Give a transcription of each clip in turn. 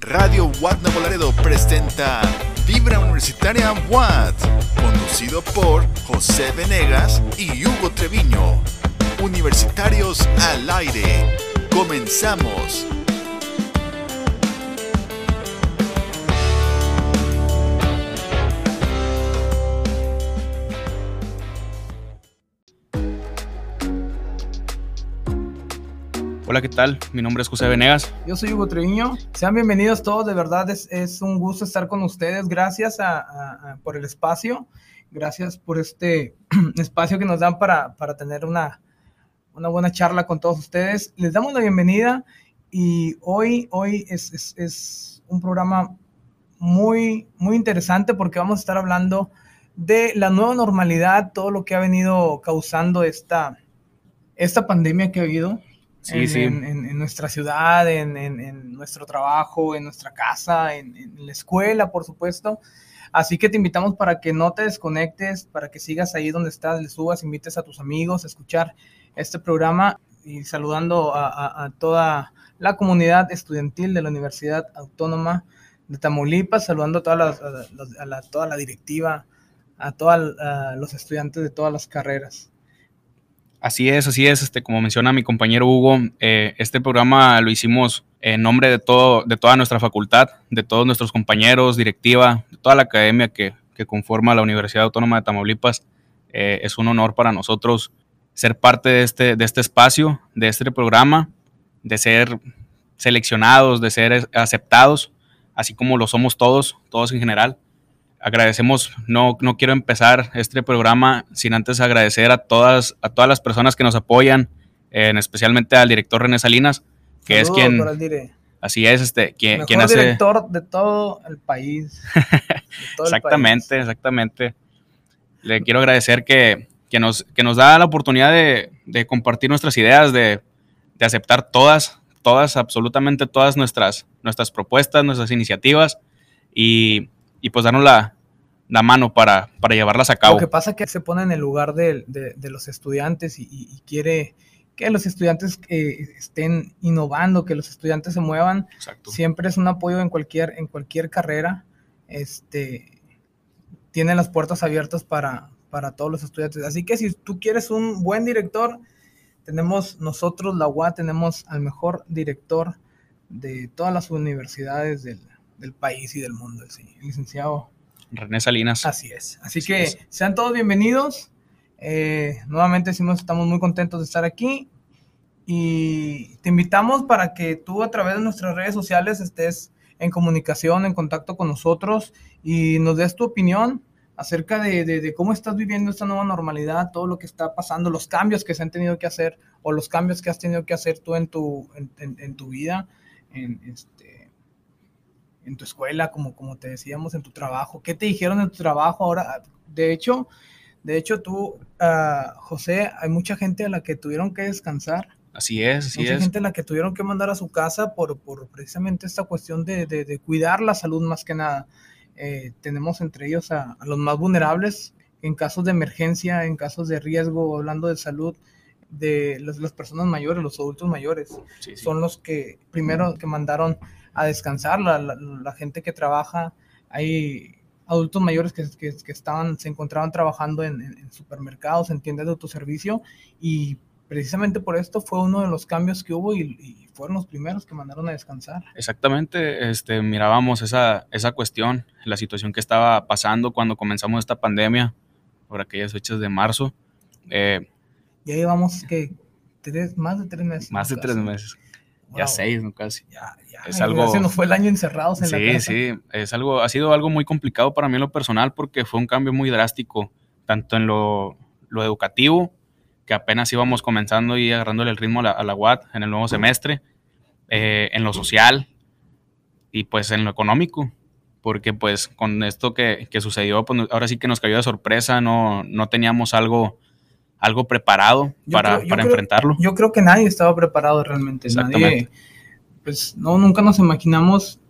Radio Watt Nuevo presenta Vibra Universitaria Watt, conducido por José Venegas y Hugo Treviño. Universitarios al aire. Comenzamos. Hola, ¿qué tal? Mi nombre es José Venegas. Yo soy Hugo Treviño. Sean bienvenidos todos, de verdad es, un gusto estar con ustedes. Gracias por el espacio, gracias por este espacio que nos dan para, para tener una, una, buena charla con todos ustedes. Les damos la bienvenida y hoy, hoy es, es, es un programa muy, muy interesante porque vamos a estar hablando de la nueva normalidad, todo lo que ha venido causando esta, esta pandemia que ha habido Sí, en, sí. En, en, en, nuestra ciudad, en, nuestro trabajo, en nuestra casa, en, la escuela, por supuesto. Así que te invitamos para que no te desconectes, para que sigas ahí donde estás, le subas, invites a tus amigos a escuchar este programa y saludando a, a, a toda la comunidad estudiantil de la Universidad Autónoma de Tamaulipas, saludando a toda la, a la, toda la directiva, a todos los estudiantes de todas las carreras. Así es, así es. Este, como menciona mi compañero Hugo, eh, este programa lo hicimos en nombre de, todo, de toda nuestra facultad, de todos nuestros compañeros, directiva, de toda la academia que, que conforma la Universidad Autónoma de Tamaulipas. Eh, es un honor para nosotros ser parte de este, de este espacio, de este programa, de ser seleccionados, de ser aceptados, así como lo somos todos, todos en general agradecemos, no, no quiero empezar este programa sin antes agradecer a todas, a todas las personas que nos apoyan, eh, especialmente al director René Salinas, que Saludos es quien... Así es, este, quien, Mejor quien hace... director de todo el país. Todo exactamente, el país. exactamente. Le quiero agradecer que, que, nos, que nos da la oportunidad de, de compartir nuestras ideas, de, de, aceptar todas, todas, absolutamente todas nuestras, nuestras propuestas, nuestras iniciativas y y pues darnos la, la mano para, para, llevarlas a cabo. Lo que pasa es que se pone en el lugar de, de, de los estudiantes y, quiere que los estudiantes eh, estén innovando, que los estudiantes se muevan. Exacto. Siempre es un apoyo en cualquier, en cualquier carrera. Este, tiene las puertas abiertas para, para todos los estudiantes. Así que si tú quieres un buen director, tenemos nosotros, la UA, tenemos al mejor director de todas las universidades del, del país y del mundo, el licenciado René Salinas. Así es. Así, Así que es. sean todos bienvenidos. Eh, nuevamente decimos, estamos muy contentos de estar aquí y te invitamos para que tú a través de nuestras redes sociales estés en comunicación, en contacto con nosotros y nos des tu opinión acerca de, de, de, cómo estás viviendo esta nueva normalidad, todo lo que está pasando, los cambios que se han tenido que hacer o los cambios que has tenido que hacer tú en tu, en, en, en tu vida, en, este, en tu escuela, como, como te decíamos, en tu trabajo. ¿Qué te dijeron en tu trabajo ahora? De hecho, de hecho tú, uh, José, hay mucha gente a la que tuvieron que descansar. Así es, así mucha es. gente a la que tuvieron que mandar a su casa por, por precisamente esta cuestión de, de, de, cuidar la salud más que nada. Eh, tenemos entre ellos a, a, los más vulnerables en casos de emergencia, en casos de riesgo, hablando de salud, de las, las personas mayores, los adultos mayores, sí, sí. son los que primero que mandaron a descansar, la, la, la gente que trabaja, hay adultos mayores que, que, que estaban, se encontraban trabajando en, supermercados, en tiendas de autoservicio y precisamente por esto fue uno de los cambios que hubo y, y, fueron los primeros que mandaron a descansar. Exactamente, este, mirábamos esa, esa cuestión, la situación que estaba pasando cuando comenzamos esta pandemia, por aquellas fechas de marzo. Eh, ya llevamos que tres, más de tres meses. Más de tres meses. Ya seis, ¿no? Casi. Ya, ya. Es algo... Ya se nos fue el año encerrados en sí, la casa. Sí, es algo, ha sido algo muy complicado para mí en lo personal porque fue un cambio muy drástico, tanto en lo, lo educativo, que apenas íbamos comenzando y agarrándole el ritmo a la, a la UAT en el nuevo semestre, eh, en lo social y pues en lo económico, porque pues con esto que, que sucedió, pues ahora sí que nos cayó de sorpresa, no, no teníamos algo algo preparado Yo para, creo- para creo- enfrentarlo. Yo creo que nadie estaba preparado realmente. Nadie, pues no, nunca nos imaginamos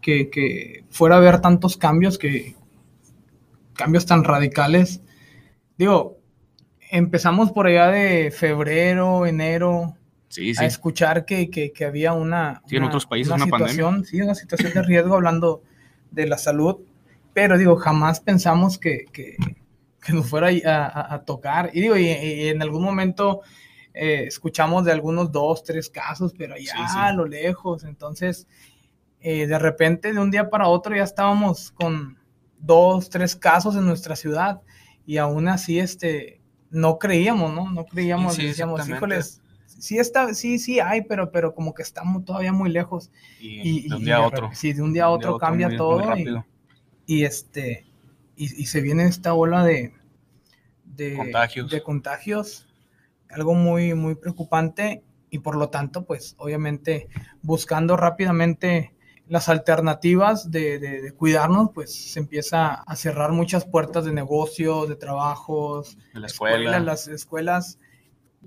que, que fuera a haber tantos cambios, que cambios tan radicales. Digo, empezamos por allá de febrero, enero, a escuchar que, que, había una, en otros países una, situación, sí, una situación de riesgo hablando de la salud, pero digo, jamás pensamos que, que, nos fuera a, a, tocar. Y digo, y, en algún momento eh, escuchamos de algunos dos, tres casos, pero allá a lo lejos. Entonces, eh, de repente, de un día para otro, ya estábamos con dos, tres casos en nuestra ciudad. Y aún así, este, no creíamos, ¿no? No creíamos, decíamos, híjoles, sí está, sí, sí hay, pero, pero como que estamos todavía muy lejos. Y, de un día a otro. Sí, de un día a otro cambia todo. y, este, y, se viene esta ola de, de contagios. de contagios, algo muy, muy preocupante y por lo tanto, pues obviamente buscando rápidamente las alternativas de, de, cuidarnos, pues se empieza a cerrar muchas puertas de negocio, de trabajos, de la escuela. las escuelas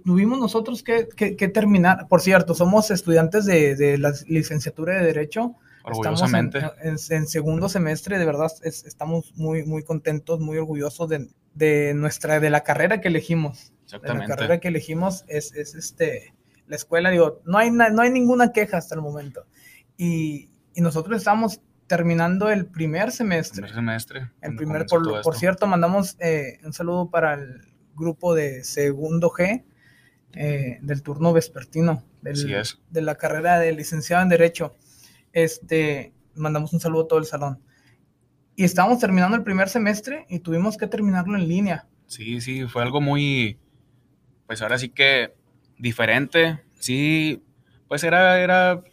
tuvimos nosotros que, terminar. Por cierto, somos estudiantes de, la licenciatura de Derecho. Orgullosamente. Estamos en, segundo semestre, de verdad, estamos muy, muy contentos, muy orgullosos de, nuestra, de la carrera que elegimos. Exactamente. la carrera que elegimos es, este, la escuela, digo, no hay, no hay ninguna queja hasta el momento. Y, nosotros estamos terminando el primer semestre. Primer semestre. El primer, por, por, cierto, mandamos eh, un saludo para el grupo de segundo G, eh, del turno vespertino de la carrera de licenciado en Derecho. Este, mandamos un saludo a todo el salón. Y estábamos terminando el primer semestre y tuvimos que terminarlo en línea. Sí, sí, fue algo muy, pues ahora sí que diferente. Sí, pues era, era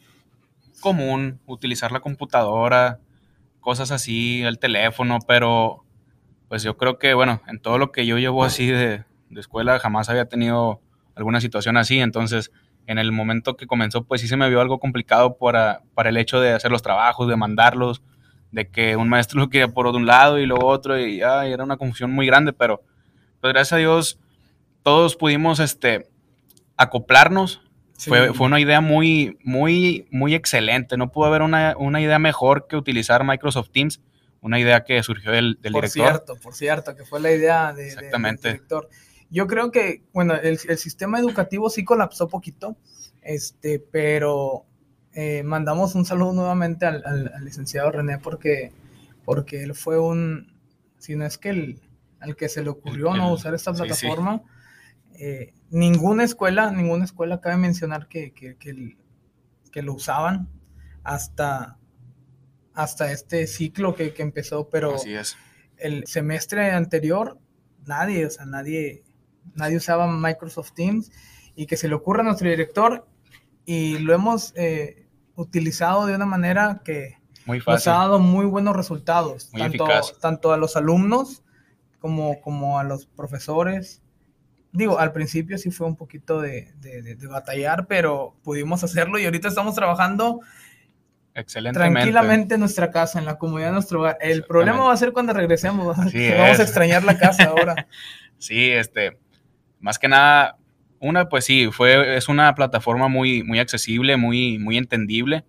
común utilizar la computadora, cosas así, el teléfono, pero pues yo creo que, bueno, en todo lo que yo llevo así de, de escuela jamás había tenido alguna situación así, entonces en el momento que comenzó, pues sí se me vio algo complicado para, para el hecho de hacer los trabajos, de mandarlos, de que un maestro lo quería por un lado y luego otro, y era una confusión muy grande, pero pues gracias a Dios todos pudimos este, acoplarnos. Fue, fue, una idea muy, muy, muy excelente. No pudo haber una, una, idea mejor que utilizar Microsoft Teams, una idea que surgió del, del por director. Por cierto, por cierto, que fue la idea de, del director. Yo creo que, bueno, el, sistema educativo sí colapsó poquito, este, pero eh, mandamos un saludo nuevamente al, licenciado René porque, porque él fue un, si no es que el, al que se le ocurrió no usar esta plataforma, eh, ninguna escuela, ninguna escuela cabe mencionar que, que, que, lo usaban hasta, hasta este ciclo que, empezó, pero el semestre anterior, nadie, o sea, nadie, nadie usaba Microsoft Teams y que se le ocurra a nuestro director y lo hemos eh, utilizado de una manera que nos ha dado muy buenos resultados, tanto, tanto a los alumnos como, como a los profesores. Digo, al principio sí fue un poquito de, batallar, pero pudimos hacerlo y ahorita estamos trabajando tranquilamente en nuestra casa, en la comodidad de nuestro hogar. El problema va a ser cuando regresemos, vamos a extrañar la casa ahora. sí, este, más que nada, una, pues sí, fue, es una plataforma muy, muy accesible, muy, muy entendible.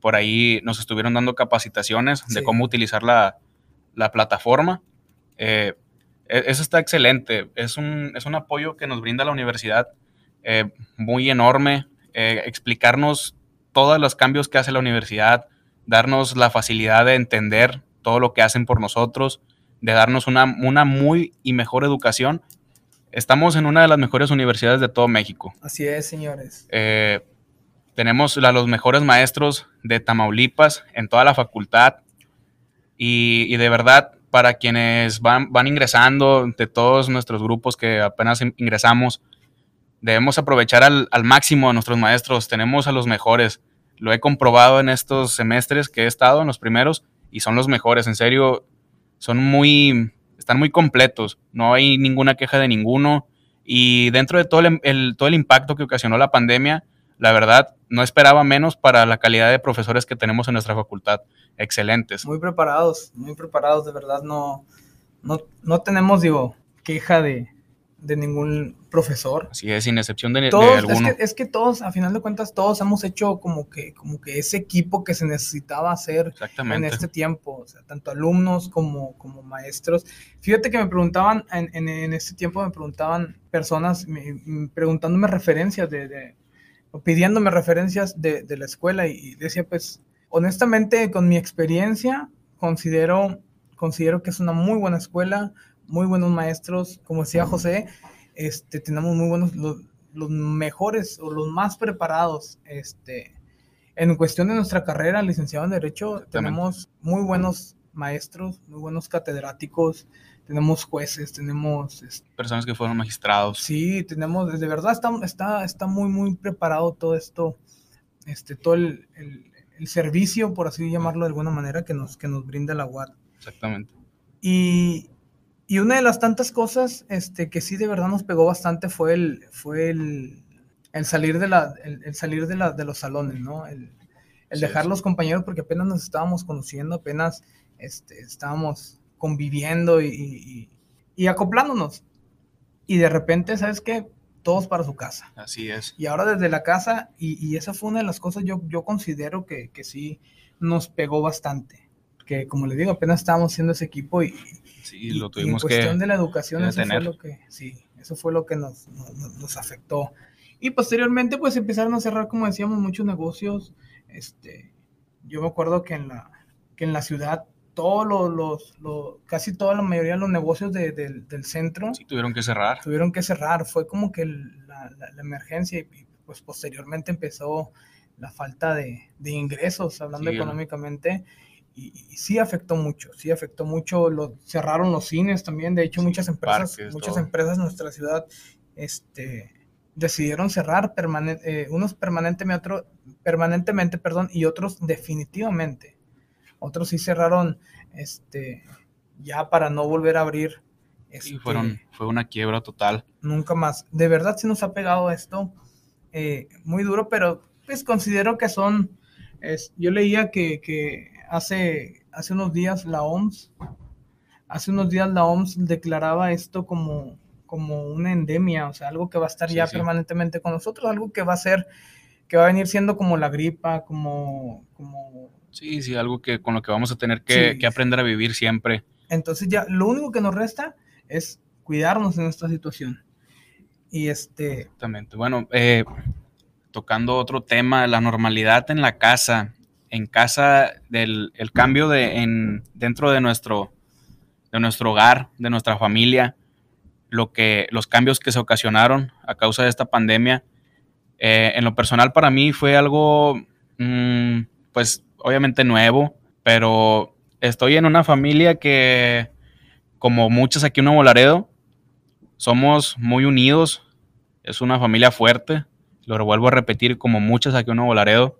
Por ahí nos estuvieron dando capacitaciones de cómo utilizar la, plataforma. Eh, e, eso está excelente. Es un, es un apoyo que nos brinda la universidad eh, muy enorme. Eh, explicarnos todos los cambios que hace la universidad, darnos la facilidad de entender todo lo que hacen por nosotros, de darnos una, una muy y mejor educación Estamos en una de las mejores universidades de todo México. Así es, señores. Eh, tenemos a los mejores maestros de Tamaulipas en toda la facultad. Y, de verdad, para quienes van, van ingresando, de todos nuestros grupos que apenas ingresamos, debemos aprovechar al, al máximo a nuestros maestros. Tenemos a los mejores. Lo he comprobado en estos semestres que he estado, en los primeros, y son los mejores. En serio, son muy, están muy completos, no hay ninguna queja de ninguno y dentro de todo el, todo el impacto que ocasionó la pandemia, la verdad, no esperaba menos para la calidad de profesores que tenemos en nuestra facultad. Excelentes. Muy preparados, muy preparados, de verdad, no, no, no tenemos, digo, queja de, de ningún profesor. Así es, sin excepción de, alguno. Es que, es que, todos, a final de cuentas, todos hemos hecho como que, como que ese equipo que se necesitaba hacer en este tiempo, o sea, tanto alumnos como, como maestros. Fíjate que me preguntaban, en, en, este tiempo me preguntaban personas, preguntándome referencias de, pidiéndome referencias de, de la escuela y decía, pues, honestamente, con mi experiencia, considero, considero que es una muy buena escuela, muy buenos maestros, como decía José, este, tenemos muy buenos, los, los mejores o los más preparados, este, en cuestión de nuestra carrera, licenciado en Derecho, tenemos muy buenos maestros, muy buenos catedráticos, tenemos jueces, tenemos... Este, Personas que fueron magistrados. Sí, tenemos, de verdad está, está, está muy, muy preparado todo esto, este, todo el, el, servicio, por así llamarlo de alguna manera, que nos, que nos brinda la UAT. Exactamente. Y, y, una de las tantas cosas este, que sí de verdad nos pegó bastante fue el, fue el, el salir de la, el, salir de, la, de los salones, ¿no? El, el dejar los compañeros porque apenas nos estábamos conociendo, apenas este, estábamos conviviendo y, y, acoplándonos. Y de repente, ¿sabes qué? Todos para su casa. Así es. Y ahora desde la casa, y, y esa fue una de las cosas yo, yo considero que, que, sí nos pegó bastante. Que como le digo, apenas estábamos haciendo ese equipo y, sí, lo tuvimos en cuestión de la educación, eso fue lo que, sí, eso fue lo que nos, nos, nos, afectó. Y posteriormente, pues empezaron a cerrar, como decíamos, muchos negocios. Este, yo me acuerdo que en la, que en la ciudad todos los, los, casi toda la mayoría de los negocios del centro. Sí, tuvieron que cerrar. Tuvieron que cerrar, fue como que la, emergencia y, pues posteriormente empezó la falta de, ingresos, hablando económicamente, y, sí afectó mucho, sí afectó mucho, lo, cerraron los cines también, de hecho muchas empresas, muchas empresas en nuestra ciudad, este decidieron cerrar eh, unos permanentemente, otro, permanentemente perdón, y otros definitivamente. Otros sí cerraron este, ya para no volver a abrir. Este, fueron, fue una quiebra total. Nunca más. De verdad sí nos ha pegado esto eh, muy duro, pero pues considero que son, es, yo leía que, que, hace, hace unos días la OMS, hace unos días la OMS declaraba esto como, como una endemia, o sea, algo que va a estar ya permanentemente con nosotros, algo que va a ser, que va a venir siendo como la gripa, como, como Sí, sí, algo que con lo que vamos a tener que, aprender a vivir siempre. Entonces ya, lo único que nos resta es cuidarnos en esta situación. Y este... Exactamente. Bueno, eh, tocando otro tema, la normalidad en la casa, en casa del el cambio de, en, dentro de nuestro, de nuestro hogar, de nuestra familia, lo que, los cambios que se ocasionaron a causa de esta pandemia, eh, en lo personal para mí fue algo, mm, pues obviamente nuevo, pero estoy en una familia que, como muchas aquí en Nuevo Laredo, somos muy unidos, es una familia fuerte, lo vuelvo a repetir, como muchas aquí en Nuevo Laredo,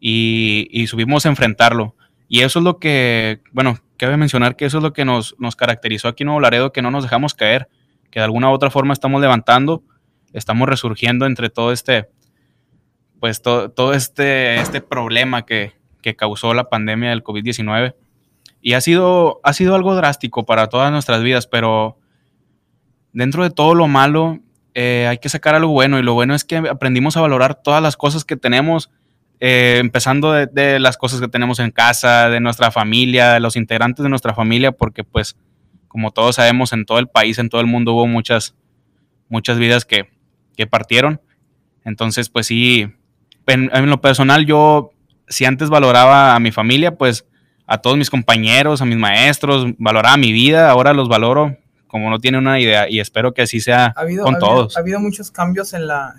y, y subimos a enfrentarlo. Y eso es lo que, bueno, cabe mencionar que eso es lo que nos, nos caracterizó aquí en Nuevo Laredo, que no nos dejamos caer, que de alguna u otra forma estamos levantando, estamos resurgiendo entre todo este, pues todo, todo este, este problema que, que causó la pandemia del COVID-19. Y ha sido, ha sido algo drástico para todas nuestras vidas, pero dentro de todo lo malo eh, hay que sacar algo bueno y lo bueno es que aprendimos a valorar todas las cosas que tenemos, eh, empezando de, las cosas que tenemos en casa, de nuestra familia, de los integrantes de nuestra familia, porque pues como todos sabemos en todo el país, en todo el mundo hubo muchas, muchas vidas que, que partieron. Entonces pues sí, en lo personal yo si antes valoraba a mi familia, pues a todos mis compañeros, a mis maestros, valoraba mi vida, ahora los valoro como no tiene una idea y espero que así sea con todos. Ha habido muchos cambios en la,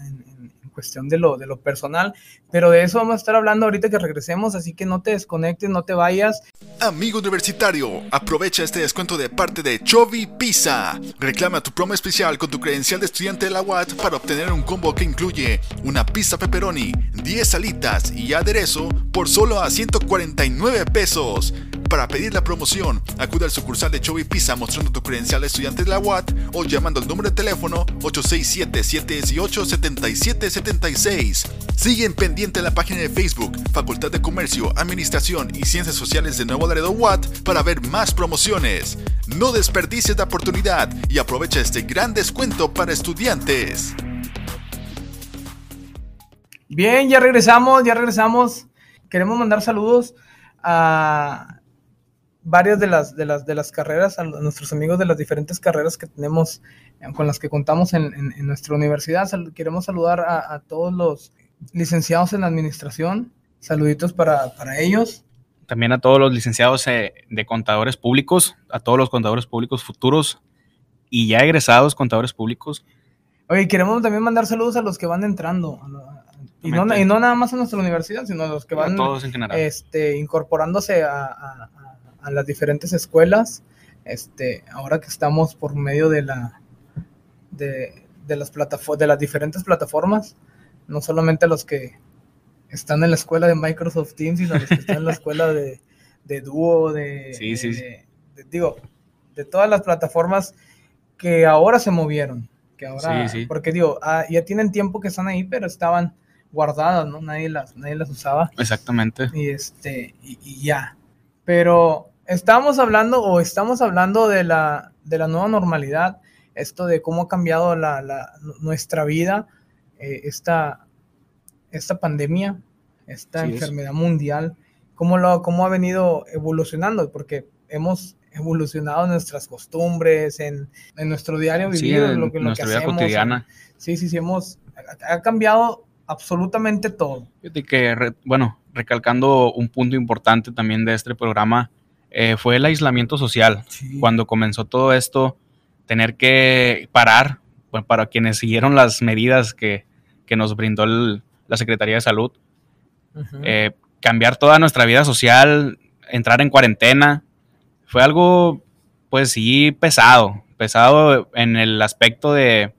cuestión de lo, de lo personal, pero de eso vamos a estar hablando ahorita que regresemos, así que no te desconectes, no te vayas. Amigo universitario, aprovecha este descuento de parte de Chovi Pizza. Reclama tu promo especial con tu credencial de estudiante de la UAT para obtener un combo que incluye una pizza pepperoni, 10 alitas y aderezo por solo a 149 pesos. Para pedir la promoción, acude al sucursal de Chovy Pizza mostrando tu credencial de estudiante de la UAT o llamando al número de teléfono 867-718-7776. Sigue en pendiente la página de Facebook Facultad de Comercio, Administración y Ciencias Sociales de Nuevo Laredo UAT para ver más promociones. No desperdicies la oportunidad y aprovecha este gran descuento para estudiantes. Bien, ya regresamos, ya regresamos. Queremos mandar saludos a varias de las, de las, de las carreras, a nuestros amigos de las diferentes carreras que tenemos, eh, con las que contamos en, nuestra universidad. queremos saludar a, todos los licenciados en administración. Saluditos para, para ellos. También a todos los licenciados eh, de contadores públicos, a todos los contadores públicos futuros y ya egresados contadores públicos. Oye, queremos también mandar saludos a los que van entrando. Y no, y no, nada más a nuestra universidad, sino a los que van todos en. Este, incorporándose a, a, a, las diferentes escuelas. Este, ahora que estamos por medio de la de, de las de las diferentes plataformas, no solamente los que están en la escuela de Microsoft Teams, sino los que están en la escuela de, de Duo, de, sí, sí. digo, de todas las plataformas que ahora se movieron, que ahora, porque digo, ah, ya tienen tiempo que están ahí, pero estaban guardadas, ¿no? Nadie las, nadie las usaba. Exactamente. Y este, y, ya. Pero estamos hablando, o estamos hablando de la, de la nueva normalidad, esto de cómo ha cambiado la, la nuestra vida, eh, esta, esta pandemia, esta enfermedad mundial, cómo, lo, cómo ha venido evolucionando, porque hemos evolucionado nuestras costumbres, en, en nuestro diario vivir, en, lo, que, lo que hacemos. Vida cotidiana. sí, sí, sí, hemos, ha cambiado absolutamente todo. Fíjate que, bueno, recalcando un punto importante también de este programa, eh, fue el aislamiento social. Cuando comenzó todo esto, tener que parar, bueno, para quienes siguieron las medidas que, que nos brindó la Secretaría de Salud, eh, cambiar toda nuestra vida social, entrar en cuarentena, fue algo, pues sí, pesado, pesado en el aspecto de,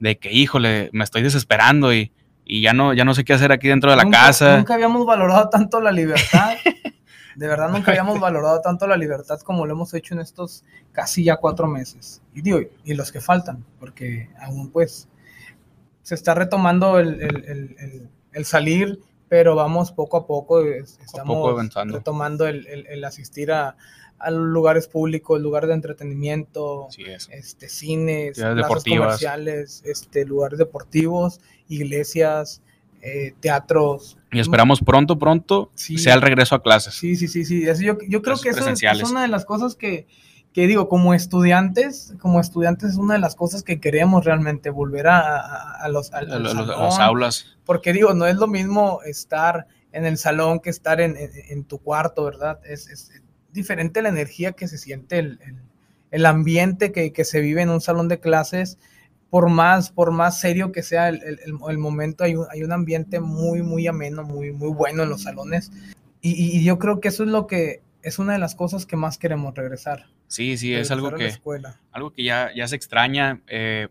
de que, híjole, me estoy desesperando y, y ya no, ya no sé qué hacer aquí dentro de la casa. Nunca habíamos valorado tanto la libertad. de verdad nunca habíamos valorado tanto la libertad como lo hemos hecho en estos casi ya cuatro meses. Y digo, y los que faltan, porque aún pues se está retomando el, el, el, salir, pero vamos poco a poco, estamos retomando el, asistir a, a lugares públicos, lugares de entretenimiento, este, cines, plazas comerciales, este, lugares deportivos, iglesias, eh, teatros. Y esperamos pronto, pronto sea el regreso a clases. Sí, sí, sí, sí. yo, yo creo que eso es, una de las cosas que, que, digo, como estudiantes, como estudiantes es una de las cosas que queremos realmente, volver a, a, los, a, las aulas. Porque digo, no es lo mismo estar en el salón que estar en, en, tu cuarto, ¿verdad? Es, es, diferente la energía que se siente, el, el, ambiente que, que, se vive en un salón de clases, por más, por más serio que sea el, el momento, hay un, hay un, ambiente muy, muy ameno, muy, muy bueno en los salones. Y, y, yo creo que eso es lo que es una de las cosas que más queremos regresar. Sí, sí, es algo que, algo que ya, ya se extraña. Eh,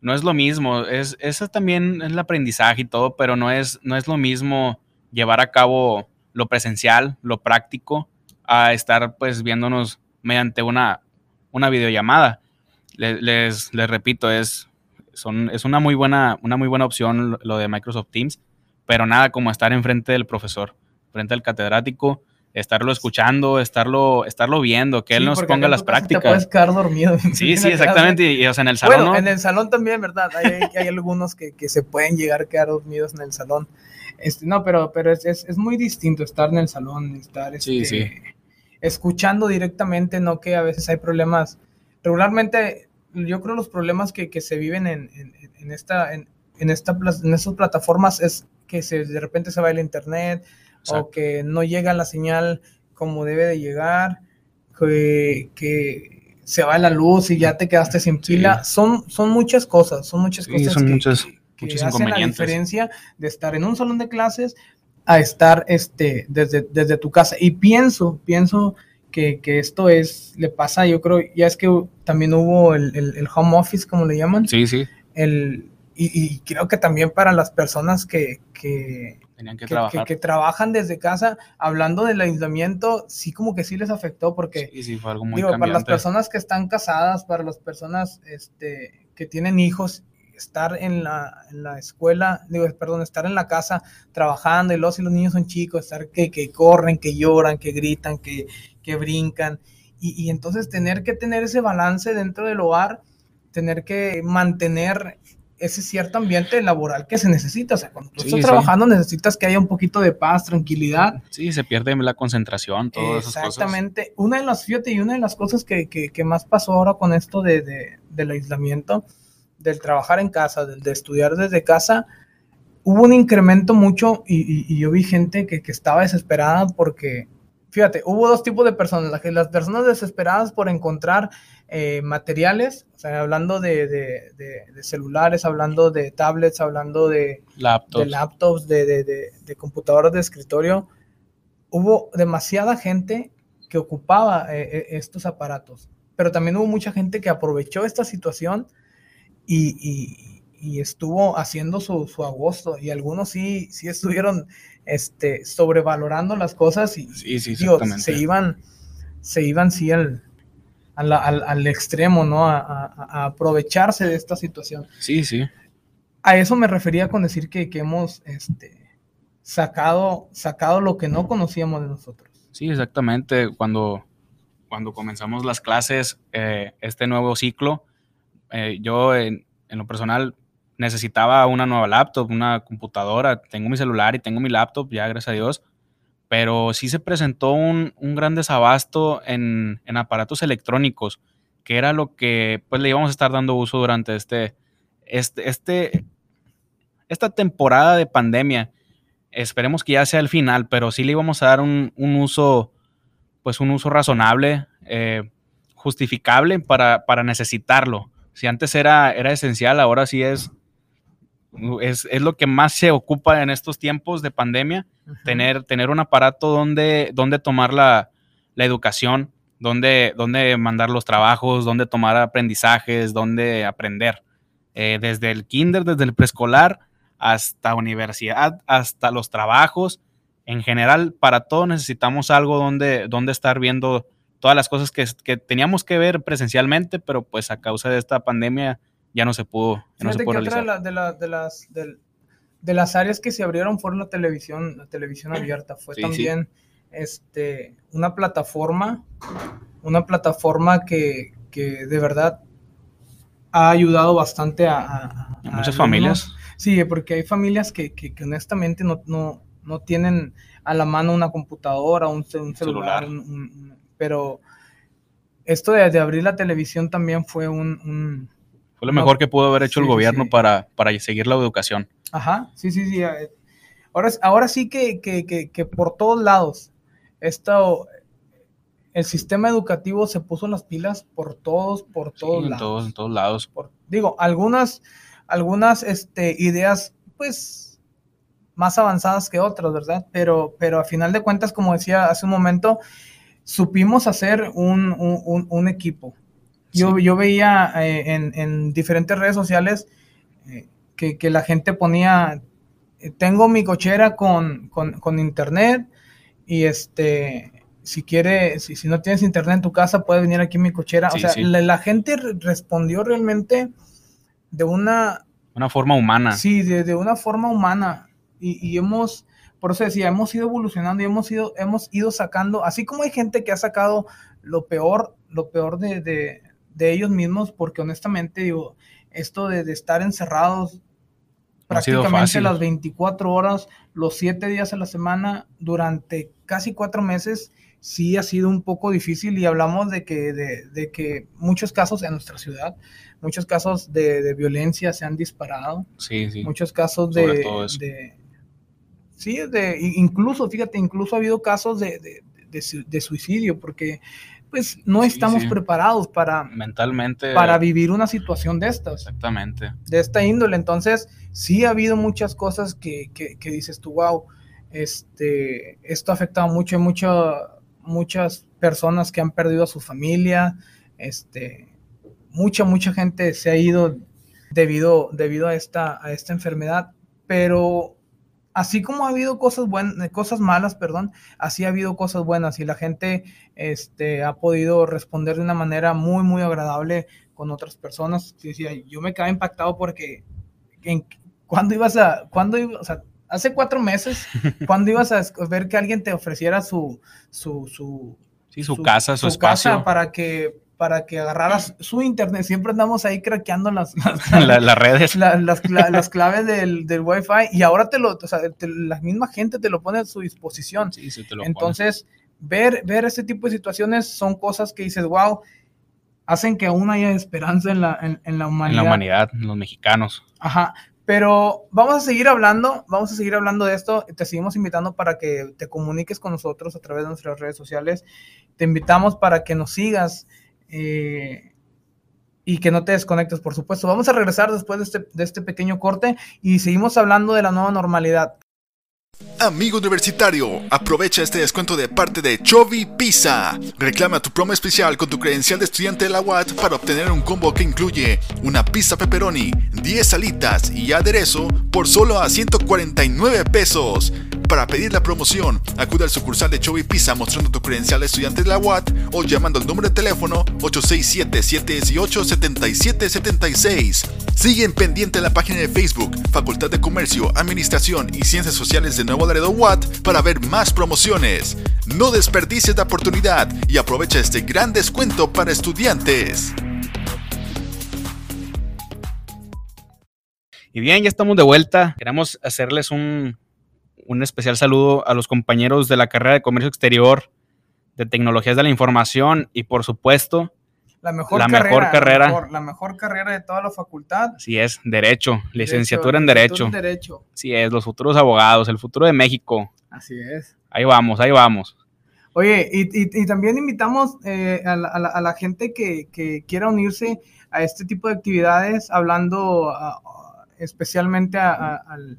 no es lo mismo, es, eso también es el aprendizaje y todo, pero no es, no es lo mismo llevar a cabo lo presencial, lo práctico, a estar pues viéndonos mediante una, una videollamada. Les, les, repito, es, son, es una, muy buena, una muy buena opción lo de Microsoft Teams, pero nada como estar enfrente del profesor, frente al catedrático, estarlo escuchando, estarlo, estarlo viendo, que él nos ponga las prácticas. Te puedes quedar dormido. Sí, sí, exactamente. Y, o sea, en el salón. Bueno, en el salón también, ¿verdad? Hay, hay algunos que, que, se pueden llegar a quedar dormidos en el salón. Este, no, pero, pero es, es, es, muy distinto estar en el salón, estar este, escuchando directamente, no que a veces hay problemas. Regularmente, yo creo los problemas que, que se viven en, en, en esta, en, en, esta, en estas plataformas es que se, de repente se va el internet o que no llega la señal como debe de llegar, que, que, se va la luz y ya te quedaste sin pila. Son, son muchas cosas, son muchas cosas. Son muchas que hacen la diferencia de estar en un salón de clases a estar este, desde, desde tu casa. Y pienso, pienso que, que, esto es, le pasa, yo creo, ya es que también hubo el, el, home office, como le llaman. Sí, sí. El, y, y creo que también para las personas que, que, que, que, trabajan desde casa, hablando del aislamiento, sí como que sí les afectó porque, sí, sí, fue algo muy digo, para las personas que están casadas, para las personas este, que tienen hijos estar en la, en la, escuela, digo, perdón, estar en la casa trabajando y los, y los niños son chicos, estar que, que corren, que lloran, que gritan, que, que brincan. Y, y, entonces tener que tener ese balance dentro del hogar, tener que mantener ese cierto ambiente laboral que se necesita. O sea, cuando tú estás trabajando necesitas que haya un poquito de paz, tranquilidad. Sí, se pierde la concentración, todas esas cosas. Exactamente. Una de las, fíjate, y una de las cosas que, que, que más pasó ahora con esto de, de, del aislamiento, del trabajar en casa, del de estudiar desde casa, hubo un incremento mucho y, yo vi gente que, que, estaba desesperada porque, fíjate, hubo dos tipos de personas, las, personas desesperadas por encontrar eh, materiales, o sea, hablando de, de, de, celulares, hablando de tablets, hablando de laptops, de, laptops, de, computadoras de escritorio, hubo demasiada gente que ocupaba eh, eh, estos aparatos, pero también hubo mucha gente que aprovechó esta situación y y estuvo haciendo su, su, agosto y algunos sí, sí estuvieron este, sobrevalorando las cosas y sí, sí, se iban, se iban sí al, al, al, extremo, ¿no? A, a, aprovecharse de esta situación. Sí, sí. A eso me refería con decir que, que hemos este, sacado, sacado lo que no conocíamos de nosotros. Sí, exactamente. Cuando, cuando comenzamos las clases, eh, este nuevo ciclo, eh, yo en, en lo personal necesitaba una nueva laptop, una computadora, tengo mi celular y tengo mi laptop, ya gracias a Dios, pero sí se presentó un, gran desabasto en, aparatos electrónicos, que era lo que pues le íbamos a estar dando uso durante este, este, este, esta temporada de pandemia. Esperemos que ya sea el final, pero sí le íbamos a dar un, uso, pues un uso razonable, eh, justificable para, para necesitarlo. Si antes era, era esencial, ahora sí es es, lo que más se ocupa en estos tiempos de pandemia, tener, tener un aparato donde, donde tomar la, educación, donde, donde mandar los trabajos, donde tomar aprendizajes, donde aprender. Eh, desde el kinder, desde el preescolar, hasta universidad, hasta los trabajos. En general, para todo necesitamos algo donde, donde estar viendo todas las cosas que, que teníamos que ver presencialmente, pero pues a causa de esta pandemia ya no se pudo, no se pudo otra de, las, de, las áreas que se abrieron fue la televisión, la televisión abierta. Fue también este, una plataforma, una plataforma que, de verdad ha ayudado bastante a, muchas familias. Sí, porque hay familias que, honestamente no, no, tienen a la mano una computadora, un, un celular, pero esto de, abrir la televisión también fue un, fue lo mejor que pudo haber hecho el gobierno Para, para seguir la educación. Ajá, sí, sí, sí. Ahora, ahora sí que, que, que, por todos lados, esto, el sistema educativo se puso las pilas por todos, por todos en lados. Todos, en todos lados. digo, algunas, algunas este, ideas, pues, más avanzadas que otras, ¿verdad? Pero, pero a final de cuentas, como decía hace un momento, supimos hacer un, un, un equipo yo, veía eh, en, diferentes redes sociales eh, que, la gente ponía, eh, tengo mi cochera con, internet y este, si quiere, si, si, no tienes internet en tu casa, puedes venir aquí en mi cochera. o sea, la, gente respondió realmente de una... Una forma humana. Sí, de, una forma humana. Y, hemos, por eso decía, hemos ido evolucionando y hemos ido, hemos ido sacando, así como hay gente que ha sacado lo peor, lo peor de, de ellos mismos, porque honestamente, digo, esto de, estar encerrados prácticamente las 24 horas, los 7 días a la semana, durante casi cuatro meses, sí ha sido un poco difícil y hablamos de que, de, que muchos casos en nuestra ciudad, muchos casos de, violencia se han disparado. Sí, sí. Muchos casos de, Sí, de, incluso, fíjate, incluso ha habido casos de, de suicidio, porque pues no estamos preparados para mentalmente para vivir una situación de estas. Exactamente. De esta índole. Entonces, sí ha habido muchas cosas que, que, dices tú, wow, este, esto ha afectado mucho, mucho, muchas personas que han perdido a su familia, este, mucha, mucha gente se ha ido debido, debido a, esta, a esta enfermedad, pero así como ha habido cosas buenas, cosas malas, perdón, así ha habido cosas buenas y la gente este, ha podido responder de una manera muy, muy agradable con otras personas. yo me quedaba impactado porque en, cuando ibas a, cuando o sea, hace cuatro meses, cuando ibas a ver que alguien te ofreciera su, su, su, su, casa, su, espacio. Casa para que para que agarraras su internet. Siempre andamos ahí craqueando las, las, redes. las, claves del, del Wi-Fi y ahora te lo, o sea, la misma gente te lo pone a su disposición. Sí, sí, te lo Entonces, ver, ver este tipo de situaciones son cosas que dices, wow, hacen que aún haya esperanza en la, en, la humanidad. En la humanidad, en los mexicanos. Ajá, Pero vamos a seguir hablando, vamos a seguir hablando de esto. Te seguimos invitando para que te comuniques con nosotros a través de nuestras redes sociales. Te invitamos para que nos sigas eh, y que no te desconectes, por supuesto. Vamos a regresar después de este, de este pequeño corte y seguimos hablando de la nueva normalidad. Amigo universitario, aprovecha este descuento de parte de Chovy Pizza. Reclama tu promo especial con tu credencial de estudiante de la UAT para obtener un combo que incluye una pizza pepperoni, 10 alitas y aderezo por solo a 149 pesos. Para pedir la promoción, acude al sucursal de Chovy Pizza mostrando tu credencial de estudiante de la UAT o llamando al número de teléfono 867-718-7776. Sigue en pendiente la página de Facebook, Facultad de Comercio, Administración y Ciencias Sociales de Nuevo Laredo Watt para ver más promociones. No desperdicies la oportunidad y aprovecha este gran descuento para estudiantes. Y bien, ya estamos de vuelta. Queremos hacerles un, un especial saludo a los compañeros de la carrera de Comercio Exterior, de Tecnologías de la Información y por supuesto la mejor, la carrera, mejor carrera. La mejor, la mejor, carrera de toda la facultad. Sí es, Derecho, licenciatura en Derecho. En derecho. Sí es, los futuros abogados, el futuro de México. Así es. Ahí vamos, ahí vamos. Oye, y, y, y también invitamos eh, a, la, a, la, a, la, gente que, que, quiera unirse a este tipo de actividades, hablando especialmente al,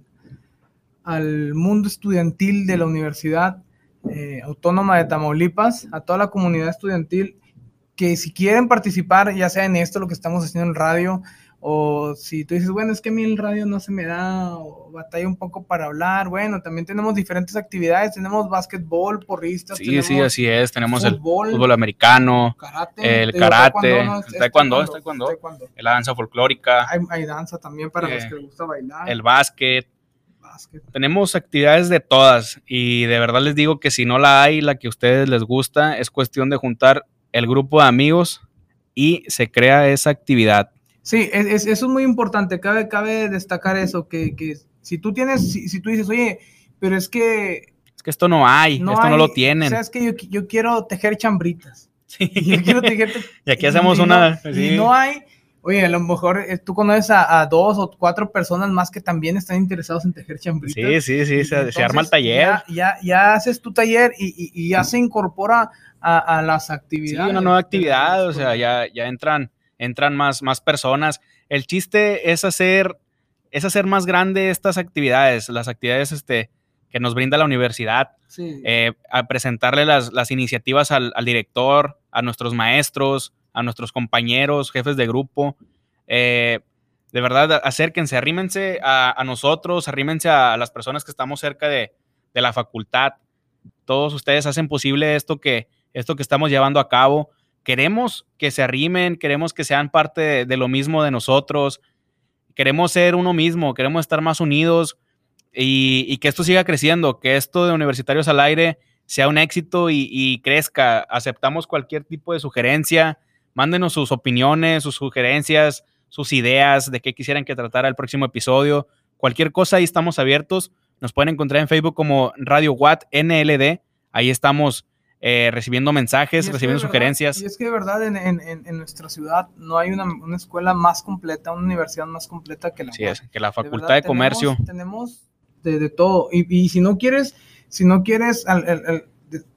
al mundo estudiantil de la Universidad eh, Autónoma de Tamaulipas, a toda la comunidad estudiantil que si quieren participar, ya sea en esto, lo que estamos haciendo en radio, o si tú dices, bueno, es que a mí el radio no se me da, o batalla un poco para hablar, bueno, también tenemos diferentes actividades, tenemos básquetbol, porristas. Sí, sí, así es, tenemos fútbol, el fútbol americano, karate, el karate, el taekwondo, es taekwondo, la danza folclórica. Hay, hay danza también para eh, los que les gusta bailar. El básquet. Tenemos actividades de todas y de verdad les digo que si no la hay, la que a ustedes les gusta, es cuestión de juntar el grupo de amigos y se crea esa actividad. Sí, es, es, eso es muy importante. Cabe, cabe destacar eso, que, que si tú tienes, si, si, tú dices, oye, pero es que... Es que esto no hay, no esto hay, no lo tienen. O sea, es que yo, yo quiero tejer chambritas. Sí. Yo quiero tejer... y aquí hacemos y una... No, sí. Y no hay... Oye, a lo mejor eh, tú conoces a, a, dos o cuatro personas más que también están interesados en tejer chambritas. Sí, sí, sí, se, se, arma el taller. Ya, ya, ya, haces tu taller y, y, y ya se incorpora a, a, las actividades. Sí, una nueva actividad, o sea, ya, ya entran, entran más, más personas. El chiste es hacer, es hacer más grande estas actividades, las actividades este, que nos brinda la universidad, sí. eh, a presentarle las, las iniciativas al, al, director, a nuestros maestros, a nuestros compañeros, jefes de grupo. Eh, de verdad, acérquense, arrímense a, nosotros, arrímense a las personas que estamos cerca de, de la facultad. Todos ustedes hacen posible esto que, esto que estamos llevando a cabo. Queremos que se arrimen, queremos que sean parte de, lo mismo de nosotros, queremos ser uno mismo, queremos estar más unidos y, y, que esto siga creciendo, que esto de Universitarios al Aire sea un éxito y, y crezca. Aceptamos cualquier tipo de sugerencia, mándenos sus opiniones, sus sugerencias, sus ideas de qué quisieran que tratara el próximo episodio. Cualquier cosa, ahí estamos abiertos. Nos pueden encontrar en Facebook como Radio Watt NLD. Ahí estamos eh, recibiendo mensajes, recibiendo sugerencias. y es que de verdad en, en, en nuestra ciudad no hay una, una, escuela más completa, una universidad más completa que la sí, es, que la Facultad de, verdad, de Comercio. Tenemos, tenemos de, de, todo. Y, y, si no quieres, si no quieres, al, al, al,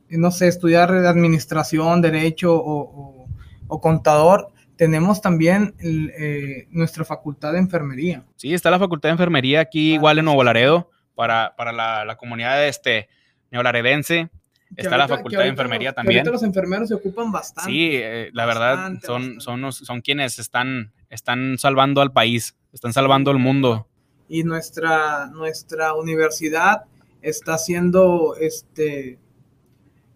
no sé, estudiar administración, derecho o, o, o contador, tenemos también el, eh, nuestra facultad de enfermería. Sí, está la facultad de enfermería aquí, ah, igual en Nuevo Laredo, para, para la, la comunidad este, neolaredense está ahorita, la facultad de enfermería los, también. los enfermeros se ocupan bastante. Sí, eh, la verdad son, bastante. Son, son quienes están, están salvando al país, están salvando al mundo. Y nuestra, nuestra universidad está haciendo este,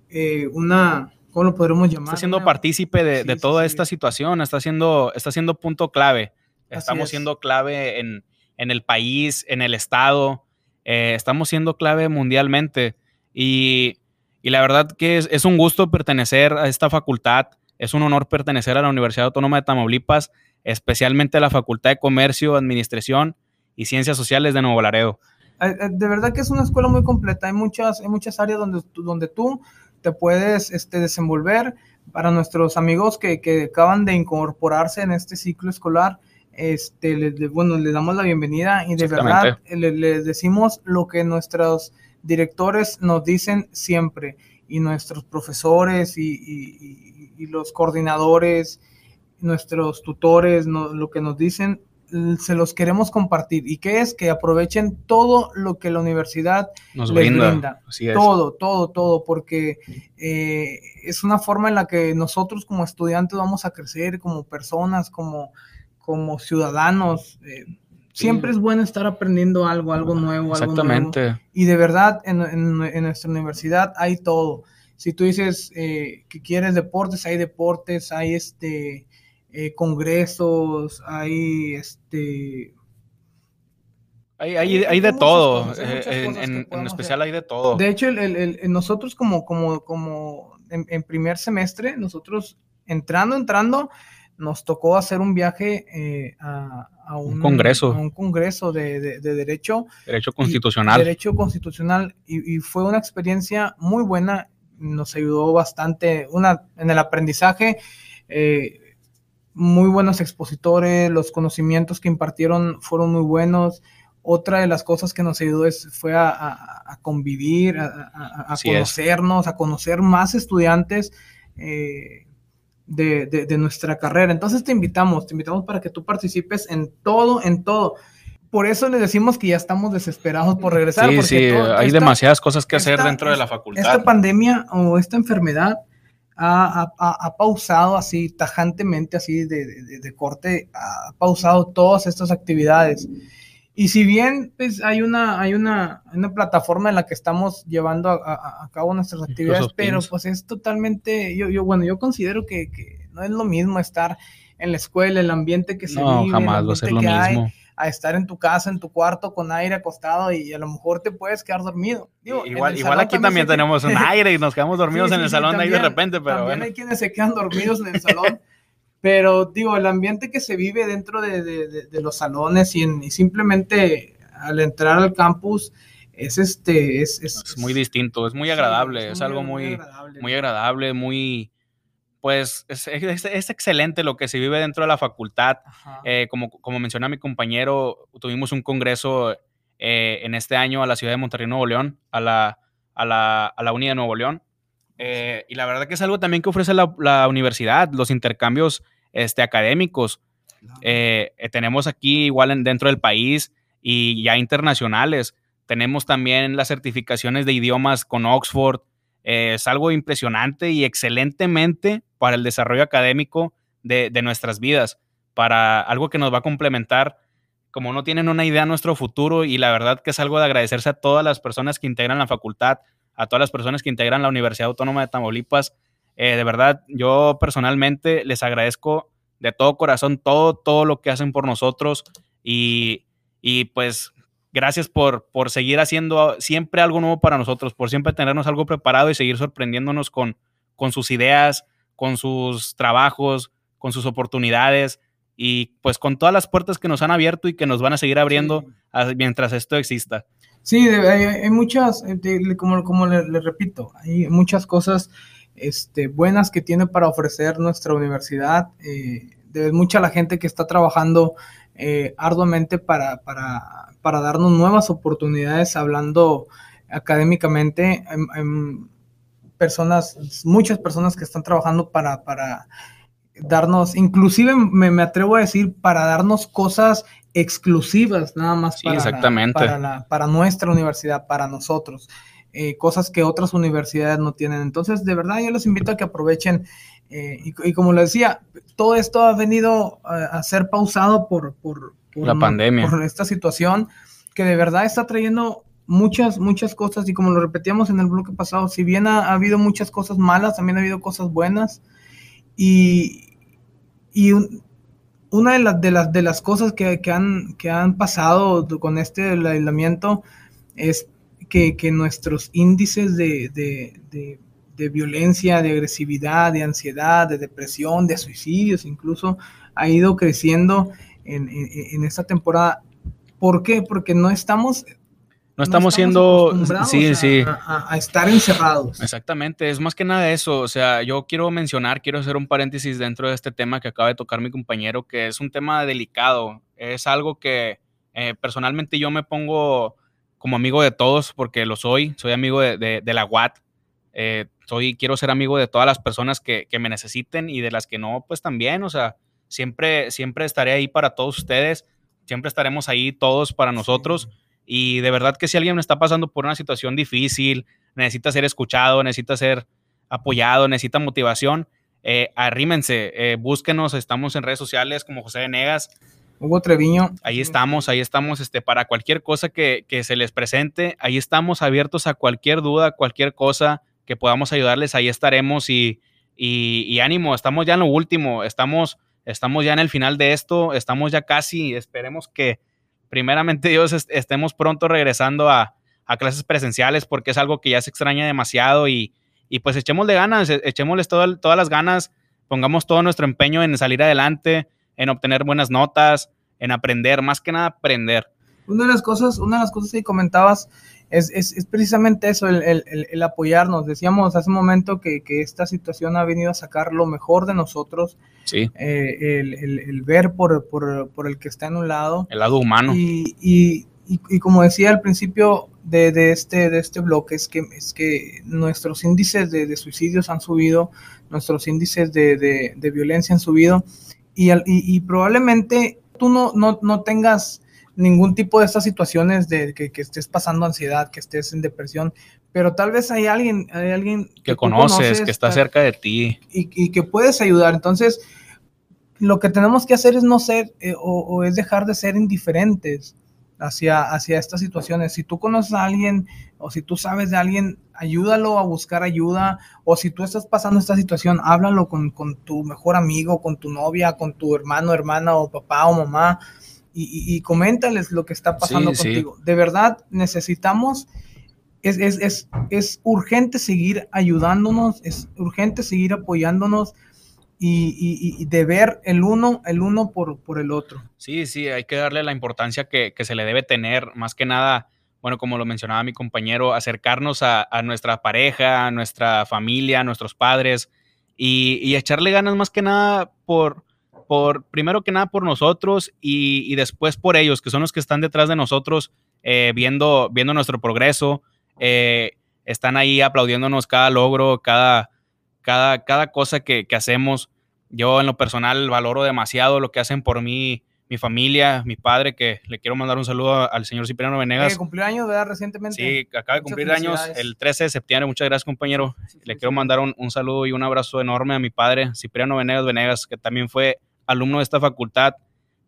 eh, una, ¿cómo lo podremos llamar? Está siendo partícipe de, sí, de toda sí, esta sí. situación, está siendo, está siendo punto clave. Estamos siendo clave en, en, el país, en el estado, eh, estamos siendo clave mundialmente. Y y la verdad que es, es, un gusto pertenecer a esta facultad, es un honor pertenecer a la Universidad Autónoma de Tamaulipas, especialmente a la Facultad de Comercio, Administración y Ciencias Sociales de Nuevo Laredo. De verdad que es una escuela muy completa, hay muchas, hay muchas áreas donde, donde tú te puedes este, desenvolver. Para nuestros amigos que, que acaban de incorporarse en este ciclo escolar, este, les, bueno, les damos la bienvenida y de verdad les, decimos lo que nuestros directores nos dicen siempre y nuestros profesores y, los coordinadores, nuestros tutores, lo que nos dicen se los queremos compartir. ¿Y qué es? Que aprovechen todo lo que la universidad Nos les brinda. Todo, todo, todo, porque eh, es una forma en la que nosotros como estudiantes vamos a crecer, como personas, como, como ciudadanos. Eh, siempre es bueno estar aprendiendo algo, algo nuevo, Exactamente. algo nuevo. Y de verdad, en, en, nuestra universidad hay todo. Si tú dices eh, que quieres deportes, hay deportes, hay este eh, congresos, hay este... Hay, hay, de todo, eh, en, especial hay de todo. De hecho, el, nosotros como, como, como en, primer semestre, nosotros entrando, entrando, nos tocó hacer un viaje eh, a, un, congreso, un congreso de, derecho. Derecho constitucional. derecho constitucional y, fue una experiencia muy buena, nos ayudó bastante una, en el aprendizaje. Eh, muy buenos expositores, los conocimientos que impartieron fueron muy buenos. Otra de las cosas que nos ayudó es, fue a, convivir, a, conocernos, a conocer más estudiantes eh, de, nuestra carrera. Entonces te invitamos, te invitamos para que tú participes en todo, en todo. Por eso les decimos que ya estamos desesperados por regresar. Sí, sí, hay demasiadas cosas que hacer dentro de la facultad. Esta pandemia o esta enfermedad ha, pausado así tajantemente, así de, corte, ha pausado todas estas actividades. Y si bien pues, hay, una, hay una, una plataforma en la que estamos llevando a, cabo nuestras actividades, pero pues es totalmente, yo, yo bueno, yo considero que, no es lo mismo estar en la escuela, el ambiente que se no, vive, jamás va a ser lo mismo a estar en tu casa, en tu cuarto, con aire acostado y a lo mejor te puedes quedar dormido. igual igual aquí también, tenemos un aire y nos quedamos dormidos en el salón ahí de repente, pero también hay quienes se quedan dormidos en el salón. pero digo, el ambiente que se vive dentro de, los salones y, simplemente al entrar al campus es este es, es, muy distinto, es muy agradable, es, algo muy, muy agradable, muy pues es, excelente lo que se vive dentro de la facultad. Eh, como, como menciona mi compañero, tuvimos un congreso eh, en este año a la ciudad de Monterrey, Nuevo León, a la, a la, a la Uni de Nuevo León. Eh, y la verdad que es algo también que ofrece la, universidad, los intercambios este, académicos. tenemos aquí igual dentro del país y ya internacionales. Tenemos también las certificaciones de idiomas con Oxford, es algo impresionante y excelentemente para el desarrollo académico de, nuestras vidas, para algo que nos va a complementar, como no tienen una idea nuestro futuro y la verdad que es algo de agradecerse a todas las personas que integran la facultad, a todas las personas que integran la Universidad Autónoma de Tamaulipas. Eh, de verdad, yo personalmente les agradezco de todo corazón todo, todo lo que hacen por nosotros y, y pues Gracias por, por seguir haciendo siempre algo nuevo para nosotros, por siempre tenernos algo preparado y seguir sorprendiéndonos con, con sus ideas, con sus trabajos, con sus oportunidades y pues con todas las puertas que nos han abierto y que nos van a seguir abriendo mientras esto exista. Sí, hay, muchas, como, como le, repito, hay muchas cosas este, buenas que tiene para ofrecer nuestra universidad. Eh, de mucha la gente que está trabajando eh, arduamente para, para, para, darnos nuevas oportunidades hablando académicamente. personas, muchas personas que están trabajando para, para darnos, inclusive me, atrevo a decir, para darnos cosas exclusivas nada más para, exactamente. para, para, nuestra universidad, para nosotros. Eh, cosas que otras universidades no tienen. Entonces, de verdad, yo los invito a que aprovechen eh, y, como les decía, todo esto ha venido a, ser pausado por, por, la pandemia. Por esta situación que de verdad está trayendo muchas, muchas cosas. Y como lo repetíamos en el bloque pasado, si bien ha, habido muchas cosas malas, también ha habido cosas buenas. Y, y una de, las de, las, de las cosas que, que, han, que han pasado con este aislamiento es que, que nuestros índices de, de de violencia, de agresividad, de ansiedad, de depresión, de suicidios incluso, ha ido creciendo en, esta temporada. ¿Por qué? Porque no estamos no estamos siendo, sí, sí. A, estar encerrados. Exactamente, es más que nada eso, o sea, yo quiero mencionar, quiero hacer un paréntesis dentro de este tema que acaba de tocar mi compañero, que es un tema delicado, es algo que eh, personalmente yo me pongo como amigo de todos, porque lo soy, soy amigo de, la UAT, eh, soy, quiero ser amigo de todas las personas que, que, me necesiten y de las que no, pues también, o sea, siempre, siempre estaré ahí para todos ustedes, siempre estaremos ahí todos para nosotros. Y de verdad que si alguien está pasando por una situación difícil, necesita ser escuchado, necesita ser apoyado, necesita motivación, eh, arrímense, eh, búsquenos, estamos en redes sociales como José Venegas. Hugo Treviño. Ahí estamos, ahí estamos, este, para cualquier cosa que, se les presente, ahí estamos abiertos a cualquier duda, cualquier cosa que podamos ayudarles, ahí estaremos y, y, ánimo, estamos ya en lo último, estamos, estamos ya en el final de esto, estamos ya casi, esperemos que, primeramente Dios estemos pronto regresando a, clases presenciales porque es algo que ya se extraña demasiado y, y pues echémosle ganas, e, echémosles todas las ganas, pongamos todo nuestro empeño en salir adelante, en obtener buenas notas, en aprender, más que nada aprender. Una de las cosas, una de las cosas que comentabas es, es, precisamente eso, el, el, el, apoyarnos. Decíamos hace un momento que, que, esta situación ha venido a sacar lo mejor de nosotros. Sí. Eh, el, ver por, por, por, el que está en un lado. El lado humano. Y, y, y, como decía al principio de, de, este, de este bloque, es que, es que nuestros índices de, de suicidios han subido, nuestros índices de, violencia han subido. Y, y, probablemente tú no, no, no tengas ningún tipo de estas situaciones de que, estés pasando ansiedad, que estés en depresión, pero tal vez hay alguien, hay alguien que, conoces, que está cerca de ti y, que puedes ayudar. Entonces, lo que tenemos que hacer es no ser eh, o, es dejar de ser indiferentes hacia, hacia estas situaciones. Si tú conoces a alguien o si tú sabes de alguien, ayúdalo a buscar ayuda o si tú estás pasando esta situación, háblalo con, con tu mejor amigo, con tu novia, con tu hermano, hermana o papá o mamá y, coméntales lo que está pasando contigo. De verdad, necesitamos, es, es, es, urgente seguir ayudándonos, es urgente seguir apoyándonos y, de ver el uno, el uno por, por el otro. Sí, sí, hay que darle la importancia que, se le debe tener, más que nada, bueno, como lo mencionaba mi compañero, acercarnos a, a nuestra pareja, a nuestra familia, a nuestros padres y, echarle ganas más que nada por por, primero que nada por nosotros y, después por ellos, que son los que están detrás de nosotros eh, viendo, viendo nuestro progreso, eh, están ahí aplaudiéndonos cada logro, cada, cada, cada cosa que, hacemos. Yo en lo personal valoro demasiado lo que hacen por mí, mi familia, mi padre, que le quiero mandar un saludo al señor Cipriano Venegas. Que cumplió años, ¿verdad? Recientemente. Sí, acaba de cumplir años el 13 de septiembre. Muchas gracias, compañero. le quiero mandar un, un, saludo y un abrazo enorme a mi padre, Cipriano Venegas Venegas, que también fue alumno de esta facultad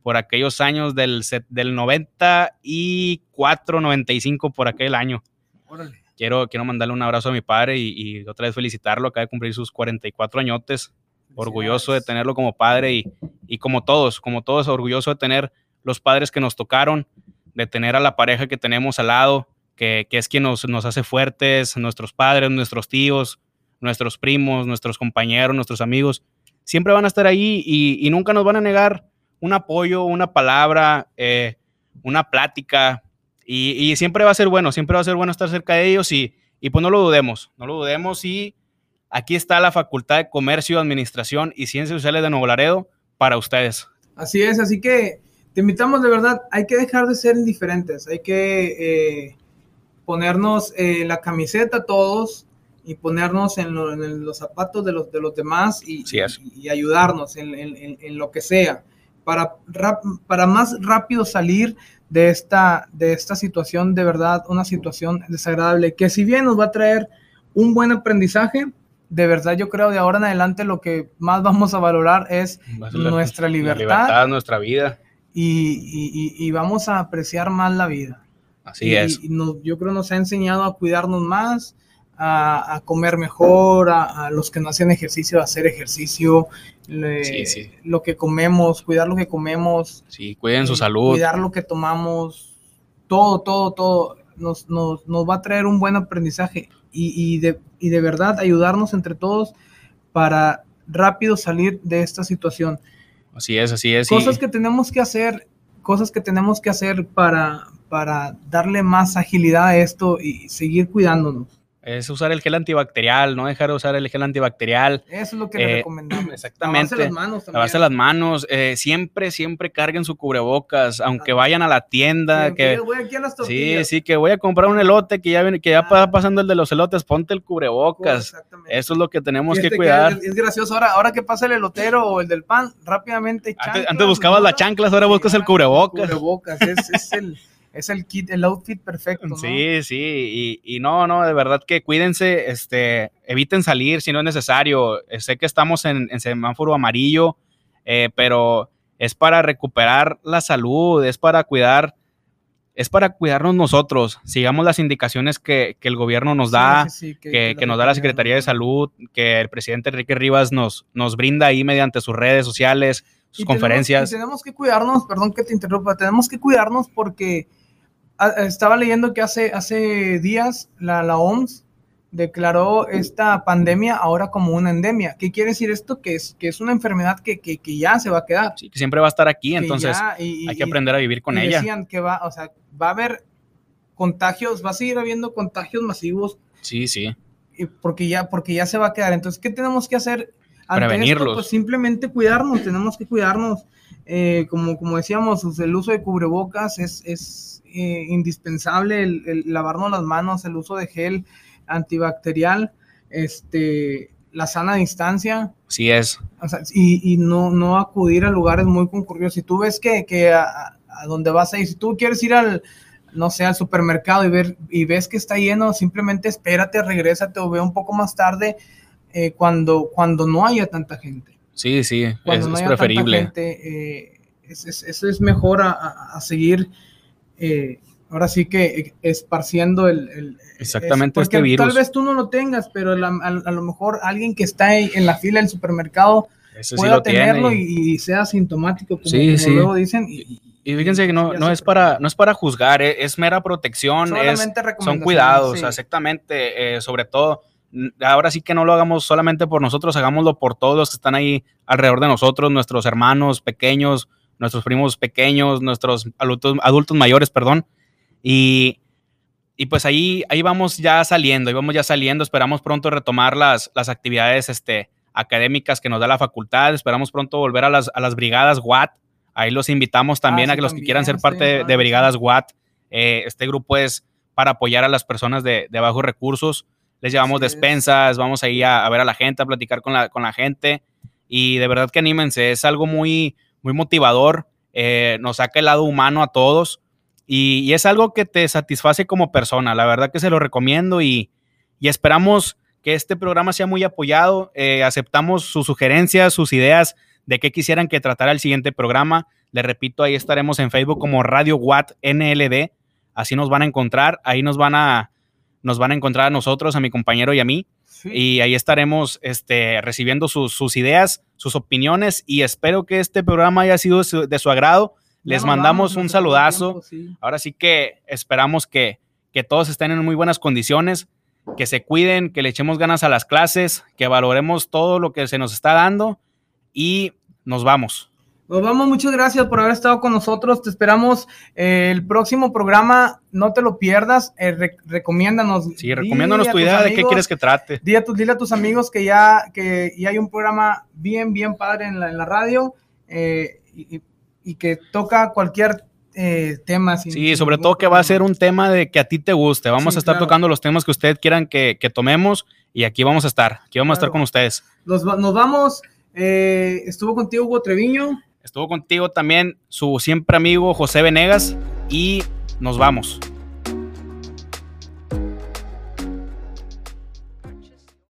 por aquellos años del, del 94, 95, por aquel año. Quiero, quiero mandarle un abrazo a mi padre y, otra vez felicitarlo. Acaba de cumplir sus 44 añotes. Orgulloso de tenerlo como padre y, y como todos, como todos, orgulloso de tener los padres que nos tocaron, de tener a la pareja que tenemos al lado, que, que es quien nos, nos hace fuertes, nuestros padres, nuestros tíos, nuestros primos, nuestros compañeros, nuestros amigos siempre van a estar ahí y, nunca nos van a negar un apoyo, una palabra, eh, una plática. Y, siempre va a ser bueno, siempre va a ser bueno estar cerca de ellos y, pues no lo dudemos, no lo dudemos. Y aquí está la Facultad de Comercio, Administración y Ciencias Sociales de Nuevo Laredo para ustedes. Así es, así que te invitamos de verdad, hay que dejar de ser indiferentes, hay que eh, ponernos eh, la camiseta todos, y ponernos en, los zapatos de los, de los demás y, y, ayudarnos en, en, lo que sea para, para más rápido salir de esta, de esta situación de verdad, una situación desagradable, que si bien nos va a traer un buen aprendizaje, de verdad yo creo de ahora en adelante lo que más vamos a valorar es nuestra libertad, libertad, nuestra vida. Y, y, vamos a apreciar más la vida. Así es. yo creo nos ha enseñado a cuidarnos más, a, comer mejor, a, los que no hacen ejercicio, a hacer ejercicio, lo que comemos, cuidar lo que comemos. Sí, cuiden su salud. Cuidar lo que tomamos, todo, todo, todo, nos, nos, nos va a traer un buen aprendizaje y, y, de, y de verdad ayudarnos entre todos para rápido salir de esta situación. Así es, así es. Cosas que tenemos que hacer cosas que tenemos que hacer para, para darle más agilidad a esto y seguir cuidándonos es usar el gel antibacterial, no dejar de usar el gel antibacterial. Eso es lo que le eh, recomendamos. Exactamente. Lavarse las manos también. Lavarse las manos. Eh, siempre, siempre carguen su cubrebocas, aunque ah. vayan a la tienda. que, voy aquí a las sí, sí, que voy a comprar un elote que ya, viene, que ya va ah. pasando el de los elotes, ponte el cubrebocas. Eso es lo que tenemos que cuidar. es, gracioso. Ahora, ahora que pasa el elotero o el del pan, rápidamente. antes, buscabas las chanclas, ahora buscas el cubrebocas. Cubrebocas, es, es el es el kit, el outfit perfecto. ¿no? Sí, sí, y, no, no, de verdad que cuídense, este, eviten salir si no es necesario. Eh, sé que estamos en, semáforo amarillo, eh, pero es para recuperar la salud, es para cuidar, es para cuidarnos nosotros. Sigamos las indicaciones que, el gobierno nos da, que, nos da la Secretaría de Salud, que el presidente Enrique Rivas nos, nos brinda ahí mediante sus redes sociales, sus conferencias. tenemos que cuidarnos, perdón que te interrumpa, tenemos que cuidarnos porque estaba leyendo que hace, hace días la, la OMS declaró esta pandemia ahora como una endemia. ¿Qué quiere decir esto? Que es, que es una enfermedad que, que, que ya se va a quedar. Sí, que siempre va a estar aquí, entonces hay que aprender a vivir con ella. Decían que va, o sea, va a haber contagios, va a seguir habiendo contagios masivos. Sí, sí. Porque ya, porque ya se va a quedar. Entonces, ¿qué tenemos que hacer? Prevenirlos. pues simplemente cuidarnos, tenemos que cuidarnos. Eh, como, como decíamos, el uso de cubrebocas es, es eh, indispensable el, lavarnos las manos, el uso de gel antibacterial, este, la sana distancia. Sí es. y, no, no acudir a lugares muy concurridos. Si tú ves que, que a, donde vas a ir, si tú quieres ir al, no sé, al supermercado y, ver, y ves que está lleno, simplemente espérate, regrésate o ve un poco más tarde eh, cuando, cuando no haya tanta gente. Sí, sí, es, preferible. Eh, eso es mejor a seguir eh, ahora sí que esparciendo el... Exactamente este virus. Tal vez tú no lo tengas, pero a, lo mejor alguien que está en la fila del supermercado pueda tenerlo y, sea sintomático, como, luego dicen. Y, fíjense que no, no, es para, no es para juzgar, eh, es, mera protección, es, son cuidados, exactamente, eh, sobre todo ahora sí que no lo hagamos solamente por nosotros, hagámoslo por todos los que están ahí alrededor de nosotros, nuestros hermanos pequeños, nuestros primos pequeños, nuestros adultos, adultos mayores, perdón. Y, y, pues ahí, ahí vamos ya saliendo, ahí vamos ya saliendo, esperamos pronto retomar las, las actividades este, académicas que nos da la facultad, esperamos pronto volver a las, a las brigadas WAT, ahí los invitamos también ah, a que los que quieran ser parte de, brigadas WAT, eh, este grupo es para apoyar a las personas de, de bajos recursos, les llevamos despensas, vamos ahí a, a, ver a la gente, a platicar con la, con la gente. Y de verdad que anímense, es algo muy, muy motivador, eh, nos saca el lado humano a todos y, es algo que te satisface como persona. La verdad que se lo recomiendo y, esperamos que este programa sea muy apoyado. Eh, aceptamos sus sugerencias, sus ideas de qué quisieran que tratara el siguiente programa. Les repito, ahí estaremos en Facebook como Radio Watt NLD. Así nos van a encontrar, ahí nos van a, nos van a encontrar a nosotros, a mi compañero y a mí. Y ahí estaremos este, recibiendo sus, ideas, sus opiniones y espero que este programa haya sido de su, agrado. Les mandamos un saludazo. Ahora sí que esperamos que, que todos estén en muy buenas condiciones, que se cuiden, que le echemos ganas a las clases, que valoremos todo lo que se nos está dando y nos vamos. Nos vamos, muchas gracias por haber estado con nosotros. Te esperamos eh, el próximo programa. No te lo pierdas. Eh, recomiéndanos. Sí, recomiéndanos tu idea de qué quieres que trate. Dile a, tus, dile a tus amigos que ya, que ya hay un programa bien, bien padre en la, en la radio eh, y, que toca cualquier tema. sí, sobre todo que va a ser un tema de que a ti te guste. Vamos a estar tocando los temas que ustedes quieran que, tomemos y aquí vamos a estar. Aquí vamos a estar con ustedes. Nos, nos vamos. estuvo contigo Hugo Treviño. Estuvo contigo también su siempre amigo José Venegas y nos vamos.